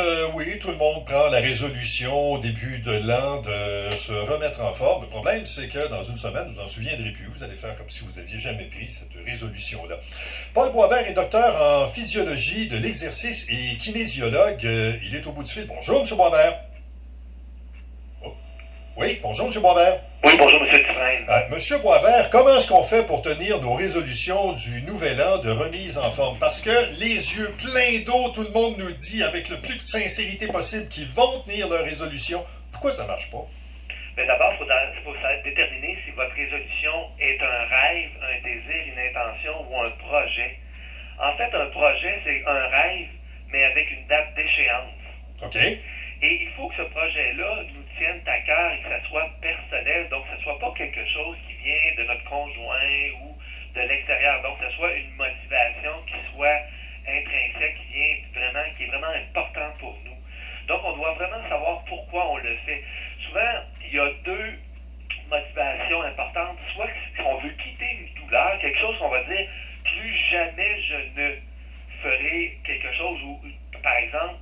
Euh, oui, tout le monde prend la résolution au début de l'an de se remettre en forme. Le problème, c'est que dans une semaine, vous en souviendrez plus. Vous allez faire comme si vous aviez jamais pris cette résolution-là. Paul Boisvert est docteur en physiologie de l'exercice et kinésiologue. Euh, il est au bout du fil. Bonjour, M. Boisvert. Oh. Oui, bonjour, M. Boisvert. Oui, bonjour, M. Euh, Monsieur Boisvert, comment est-ce qu'on fait pour tenir nos résolutions du nouvel an de remise en forme? Parce que les yeux pleins d'eau, tout le monde nous dit avec le plus de sincérité possible qu'ils vont tenir leurs résolutions. Pourquoi ça marche pas? Mais d'abord, il faut, faut déterminer si votre résolution est un rêve, un désir, une intention ou un projet. En fait, un projet, c'est un rêve, mais avec une date d'échéance. OK. Et il faut que ce projet-là nous tienne à cœur et que ça soit personnel, donc que ce soit pas quelque chose qui vient de notre conjoint ou de l'extérieur, donc que ce soit une motivation qui soit intrinsèque, qui vient vraiment, qui est vraiment importante pour nous. Donc on doit vraiment savoir pourquoi on le fait. Souvent, il y a deux motivations importantes, soit qu'on veut quitter une douleur, quelque chose qu'on va dire plus jamais je ne ferai quelque chose ou par exemple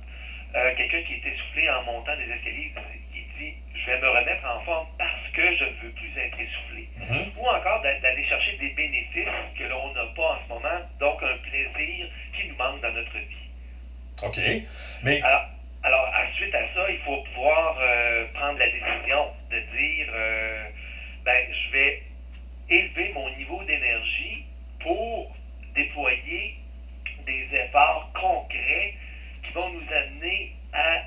euh, quelqu'un qui est essoufflé en montant des escaliers, qui dit je vais me remettre en forme parce que je ne veux plus être essoufflé. Mhm. Ou encore d'aller chercher des bénéfices que l'on n'a pas en ce moment, donc un plaisir qui nous manque dans notre vie. OK. Mais. Alors, alors à suite à ça, il faut pouvoir euh, prendre la décision de dire euh, ben, je vais élever mon niveau d'énergie pour déployer des efforts concrets qui vont nous amener à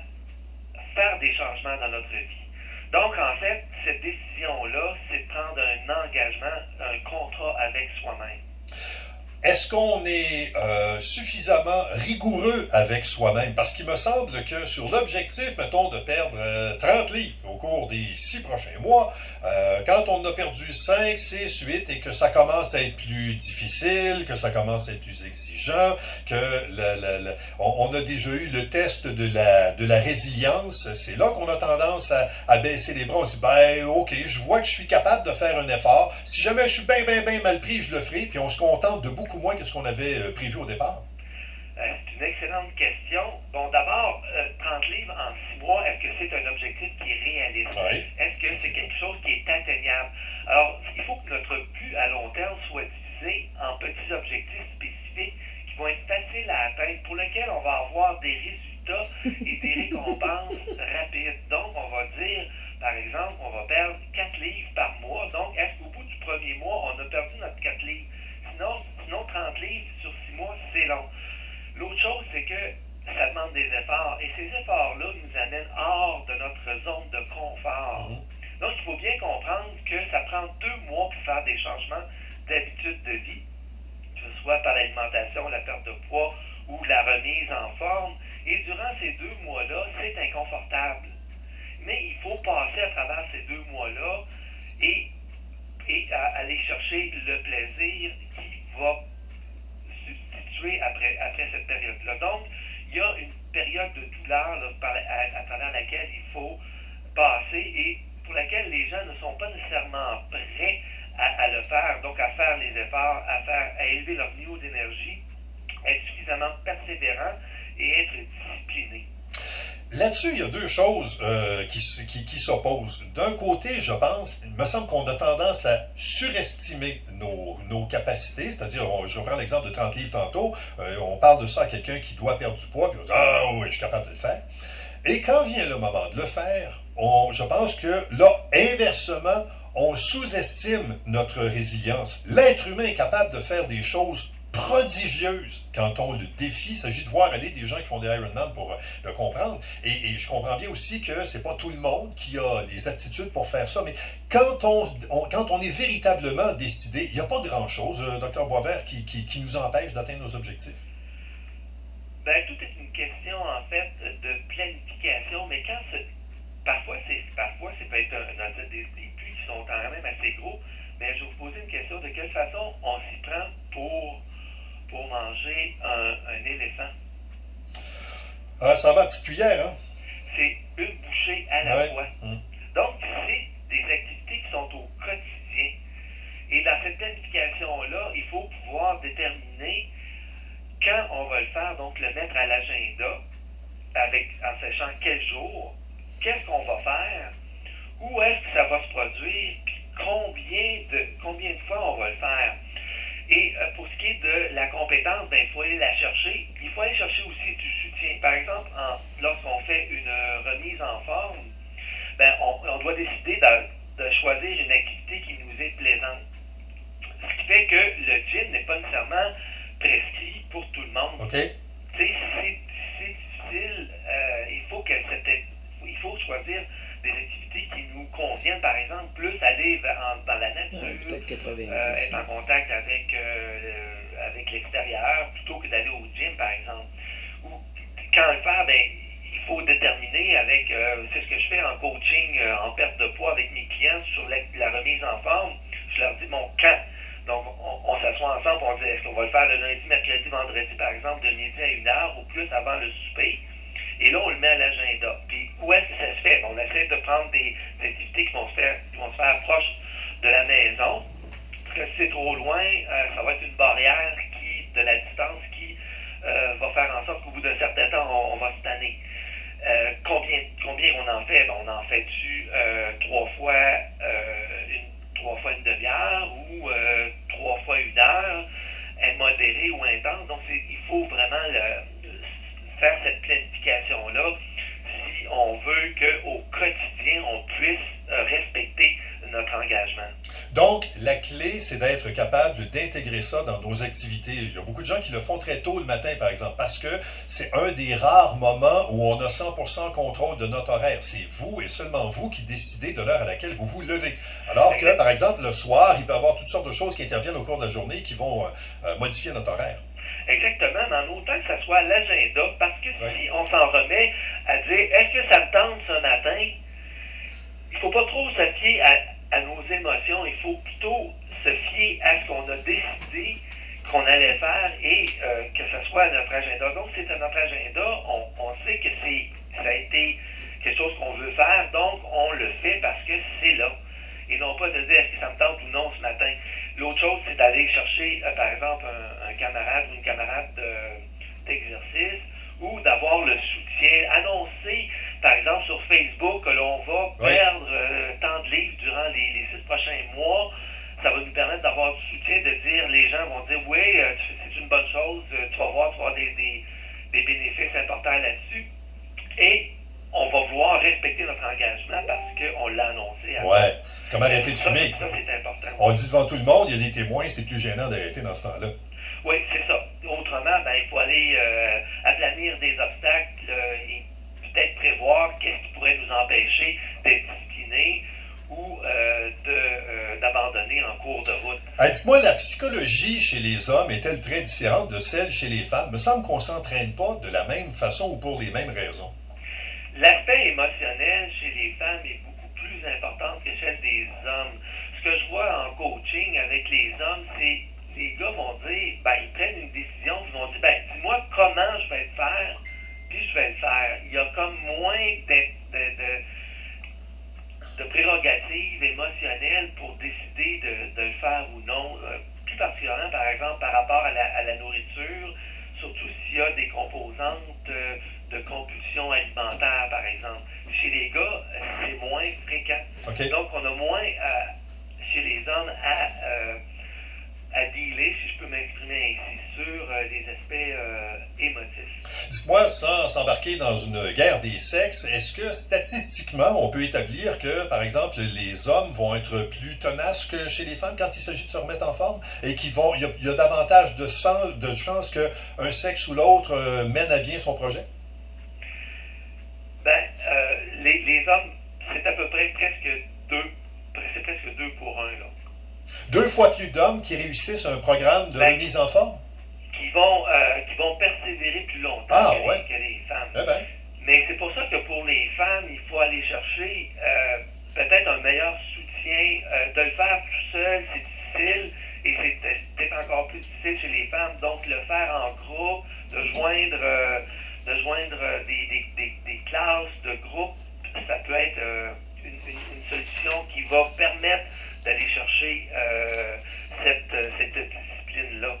faire des changements dans notre vie. Donc, en fait, cette décision-là, c'est de prendre un engagement, un contrat avec soi-même. Est-ce qu'on est euh, suffisamment rigoureux avec soi-même? Parce qu'il me semble que sur l'objectif, mettons, de perdre 30 euh, livres au cours des six prochains mois, euh, quand on a perdu 5, 6, 8 et que ça commence à être plus difficile, que ça commence à être plus exigeant, que le, on, a déjà eu le test de la, de la résilience, c'est là qu'on a tendance à, à, baisser les bras. On se dit, ben, OK, je vois que je suis capable de faire un effort. Si jamais je suis bien, bien, bien mal pris, je le ferai. Puis on se contente de beaucoup moins que ce qu'on avait euh, prévu au départ? Euh, c'est une excellente question. Bon, d'abord, 30 euh, livres en 6 mois, est-ce que c'est un objectif qui est réaliste? Est-ce que c'est quelque chose qui est atteignable? Alors, il faut que notre but à long terme soit divisé en petits objectifs spécifiques qui vont être faciles à atteindre, pour lesquels on va avoir des résultats et des récompenses rapides. Donc, on va dire, par exemple, on va perdre 4 livres par mois. Donc, est-ce qu'au bout du premier mois, on a perdu notre 4 livres? Sinon, sinon 30 livres sur 6 mois, c'est long. L'autre chose, c'est que ça demande des efforts. Et ces efforts-là nous amènent hors de notre zone de confort. Mhm. Donc, il faut bien comprendre que ça prend deux mois pour faire des changements d'habitude de vie, que ce soit par l'alimentation, la perte de poids ou la remise en forme. Et durant ces deux mois-là, c'est inconfortable. Mais il faut passer à travers ces deux mois-là et et à aller chercher le plaisir qui va substituer après, après cette période-là. Donc, il y a une période de douleur à, travers laquelle il faut passer et pour laquelle les gens ne sont pas nécessairement prêts à, le faire, donc à faire les efforts, à, faire, à élever leur niveau d'énergie, être suffisamment persévérant et être discipliné. Là-dessus, il y a deux choses euh, qui, s'opposent. D'un côté, je pense, il me semble qu'on a tendance à surestimer nos, capacités, c'est-à-dire, je reprends l'exemple de 30 livres tantôt, euh, on parle de ça à quelqu'un qui doit perdre du poids, puis on dit Ah oui, je suis capable de le faire. Et quand vient le moment de le faire, je pense que là, inversement, on sous-estime notre résilience. L'être humain est capable de faire des choses prodigieuse quand on le défie. Il s'agit de voir aller des gens qui font des Ironman pour euh, le comprendre. Et, je comprends bien aussi que c'est pas tout le monde qui a les aptitudes pour faire ça. Mais quand on, quand on est véritablement décidé, il n'y a pas grand-chose, euh, docteur Boisvert, qui, qui, nous empêche d'atteindre nos objectifs. Ben, tout est une question, en fait, de planification. Mais quand parfois, c'est, parfois, c'est peut être un, des, des buts qui sont quand même assez gros. Mais je vais vous poser une question. De quelle façon on s'y prend pour pour manger un, éléphant. Ah, ça va à petite cuillère, hein? C'est une bouchée à la fois. Hum. Donc, c'est des activités qui sont au quotidien. Et dans cette planification-là, il faut pouvoir déterminer quand on va le faire, donc le mettre à l'agenda, avec, en sachant quel jour, qu'est-ce qu'on va faire, où est-ce que ça va se produire, puis combien de, combien de fois on va le faire. Et euh, pour ce qui est de la compétence, ben, il faut aller la chercher. Il faut aller chercher aussi du soutien. Par exemple, lorsqu'on fait une remise en forme, ben, on, doit décider de, de, choisir une activité qui nous est plaisante. Ce qui fait que le gym n'est pas nécessairement prescrit pour tout le monde. Okay. C'est difficile. Euh, il faut que il faut choisir des activités qui nous conviennent, par exemple, plus aller dans la nature, euh, être en contact avec, euh, avec l'extérieur, plutôt que d'aller au gym, par exemple. Ou quand le faire, ben, il faut déterminer avec, euh, c'est ce que je fais en coaching en perte de poids avec mes clients sur la, remise en forme. Je leur dis, mon quand? Donc, on, s'assoit ensemble, on dit, est-ce qu'on va le faire le lundi, mercredi, vendredi, par exemple, de midi à une heure ou plus avant le souper? Et là, on le met à l'agenda. Puis où est-ce que ça se fait? On essaie de prendre des, activités qui vont, se faire, qui vont se faire proche de la maison. Parce que si c'est trop loin, euh, ça va être une barrière qui, de la distance qui euh, va faire en sorte qu'au bout d'un certain temps, on, va se tanner. Euh, combien, combien on en fait? Ben, on en fait-tu trois fois une trois fois une demi-heure ou trois fois une heure, modéré ou intense. Donc, il faut vraiment le, faire cette planification-là si on veut qu'au quotidien, on puisse euh, respecter notre engagement. Donc, la clé, c'est d'être capable d'intégrer ça dans nos activités. Il y a beaucoup de gens qui le font très tôt le matin, par exemple, parce que c'est un des rares moments où on a 100% contrôle de notre horaire. C'est vous et seulement vous qui décidez de l'heure à laquelle vous vous levez. Alors que, par exemple, le soir, il peut y avoir toutes sortes de choses qui interviennent au cours de la journée qui vont euh, euh, modifier notre horaire. Exactement, mais en autant que ça soit l'agenda, parce que si on s'en remet à dire est-ce que ça me tente ce matin, il ne faut pas trop se fier à, nos émotions, il faut plutôt se fier à ce qu'on a décidé qu'on allait faire et euh, que ce soit notre agenda. Donc, c'est à notre agenda, on, on sait que c'est ça a été quelque chose qu'on veut faire, donc on le fait parce que c'est là. Et non pas de dire est-ce que ça me tente ou non ce matin. L'autre chose, c'est d'aller chercher, euh, par exemple, un, camarade ou une camarade d'exercice ou d'avoir le soutien, annoncer, par exemple, sur Facebook que l'on va perdre prochains mois. Ça va nous permettre d'avoir du soutien, de dire, les gens vont dire, oui, euh, c'est une bonne chose, tu vas voir, tu vas avoir des, des, des bénéfices importants là-dessus. Et on va vouloir respecter notre engagement parce qu'on l'a annoncé. Avant. Ouais, comme arrêter de fumer? Ça, c'est important. On le dit devant tout le monde, il y a des témoins, c'est plus gênant d'arrêter dans ce temps-là. Oui, c'est ça. Autrement, ben, il faut aller euh, aplanir des obstacles euh, et peut-être prévoir qu'est-ce qui pourrait nous empêcher d'être disciplinés ou euh, d'abandonner en cours de route. Dites-moi, la psychologie chez les hommes est-elle très différente de celle chez les femmes? Il me semble qu'on ne s'entraîne pas de la même façon ou pour les mêmes raisons. L'aspect émotionnel chez les femmes est beaucoup plus important que celle des hommes. Ce que je vois en coaching avec les hommes, c'est les gars vont dire, ben, ils prennent une décision, ils vont dire, ben, dis-moi comment je vais le faire, puis je vais le faire. Il y a comme moins de, de, prérogatives émotionnelles pour décider de, le faire ou non. Euh, plus particulièrement, par exemple, par rapport à la, à la nourriture, surtout s'il y a des composantes euh, de compulsion alimentaire, par exemple. Chez les gars, c'est moins fréquent. Donc, on a moins chez les hommes à, euh, à dealer, si je peux m'exprimer ainsi, sur euh, les aspects euh, émotifs. Dites-moi, sans s'embarquer dans une guerre des sexes, est-ce que statistiquement, on peut établir que, par exemple, les hommes vont être plus tenaces que chez les femmes quand il s'agit de se remettre en forme et qu'il y, y, a davantage de, de chances qu'un sexe ou l'autre mène à bien son projet? Ben, euh, les, les, hommes, c'est à peu près presque deux, c'est presque deux pour un, là. Deux fois plus d'hommes qui réussissent un programme de ben, remise en forme? Qui vont, euh, qui vont persévérer plus longtemps ah, que, ouais. les, que, les, femmes. Eh ben. Mais c'est pour ça que pour les femmes, il faut aller chercher euh, peut-être un meilleur soutien. Euh, de le faire tout seul, c'est difficile. Et c'est peut-être encore plus difficile chez les femmes. Donc, le faire en groupe, de joindre euh, de joindre euh, des, des, des, classes, de groupes, ça peut être une, une, solution qui va permettre d'aller chercher euh, cette, cette discipline-là.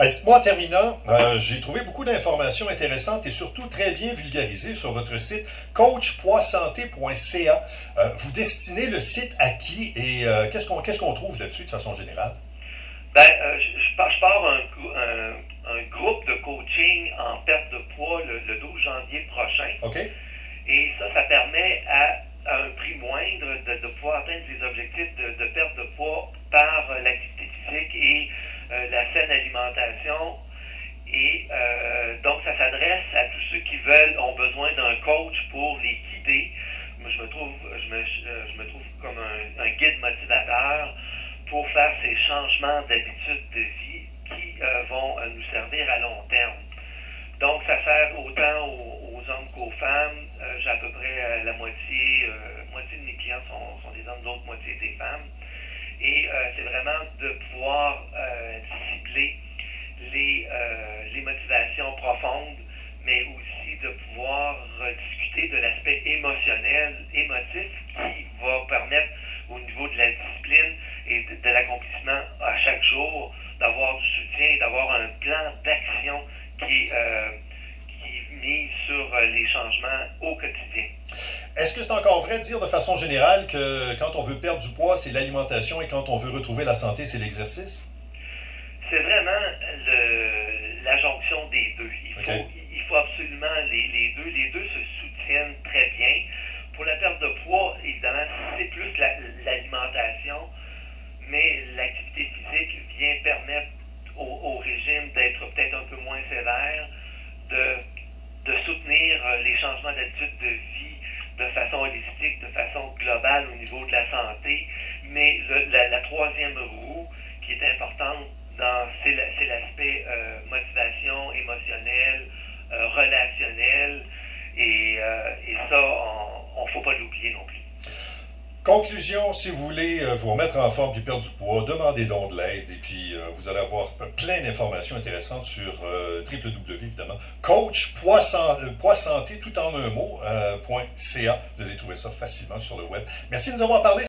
Dites-moi en terminant, euh, j'ai trouvé beaucoup d'informations intéressantes et surtout très bien vulgarisées sur votre site coachpoisanté.ca. Euh, vous destinez le site à qui et euh, qu'est-ce qu'on qu'est-ce qu'on trouve là-dessus de façon générale? Ben, je, je, pars, je pars un, un, un, groupe de coaching en perte de poids le, le 12 janvier prochain. OK. Et ça, ça permet à, à un prix moindre de, de, pouvoir atteindre des objectifs de, de perte de poids par l'activité physique et euh, la saine alimentation. Et euh, donc, ça s'adresse à tous ceux qui veulent, ont besoin d'un coach pour les guider. Moi, je me trouve, je me, je me trouve comme un, guide motivateur pour faire ces changements d'habitude de vie qui euh, vont euh, nous servir à long terme. Donc, ça sert autant aux, hommes qu'aux femmes. Euh, J'ai à peu près la moitié, moitié de mes clients sont, sont des hommes, l'autre moitié des femmes. Et euh, c'est vraiment de pouvoir euh, cibler les, euh, les motivations profondes, mais aussi de pouvoir discuter de l'aspect émotionnel, émotif, qui va permettre au niveau de la discipline et de, l'accomplissement à chaque jour, d'avoir du soutien, d'avoir un plan d'action qui, qui mise sur les changements au quotidien. Est-ce que c'est encore vrai de dire de façon générale que quand on veut perdre du poids, c'est l'alimentation et quand on veut retrouver la santé, c'est l'exercice? C'est vraiment le, la jonction des deux. Il faut, il faut absolument les, les, deux. Les deux se soutiennent très bien. Pour la perte de poids, évidemment, c'est plus l'alimentation, la, mais l'activité physique vient permettre au, au régime d'être peut-être un peu moins sévère, de, de soutenir les changements d'habitude de vie de façon holistique, de façon globale au niveau de la santé. Mais le, la, la, troisième roue qui est importante, c'est l'aspect euh, motivation émotionnelle, relationnelle. Et, euh, et ça, on ne faut pas l'oublier non plus. Conclusion, si vous voulez euh, vous remettre en forme et perdre du poids, demandez donc de l'aide et puis euh, vous allez avoir plein d'informations intéressantes sur euh, www, évidemment, coach poids, santé tout en un mot, euh, .ca. Vous allez trouver ça facilement sur le web. Merci de nous avoir parlé.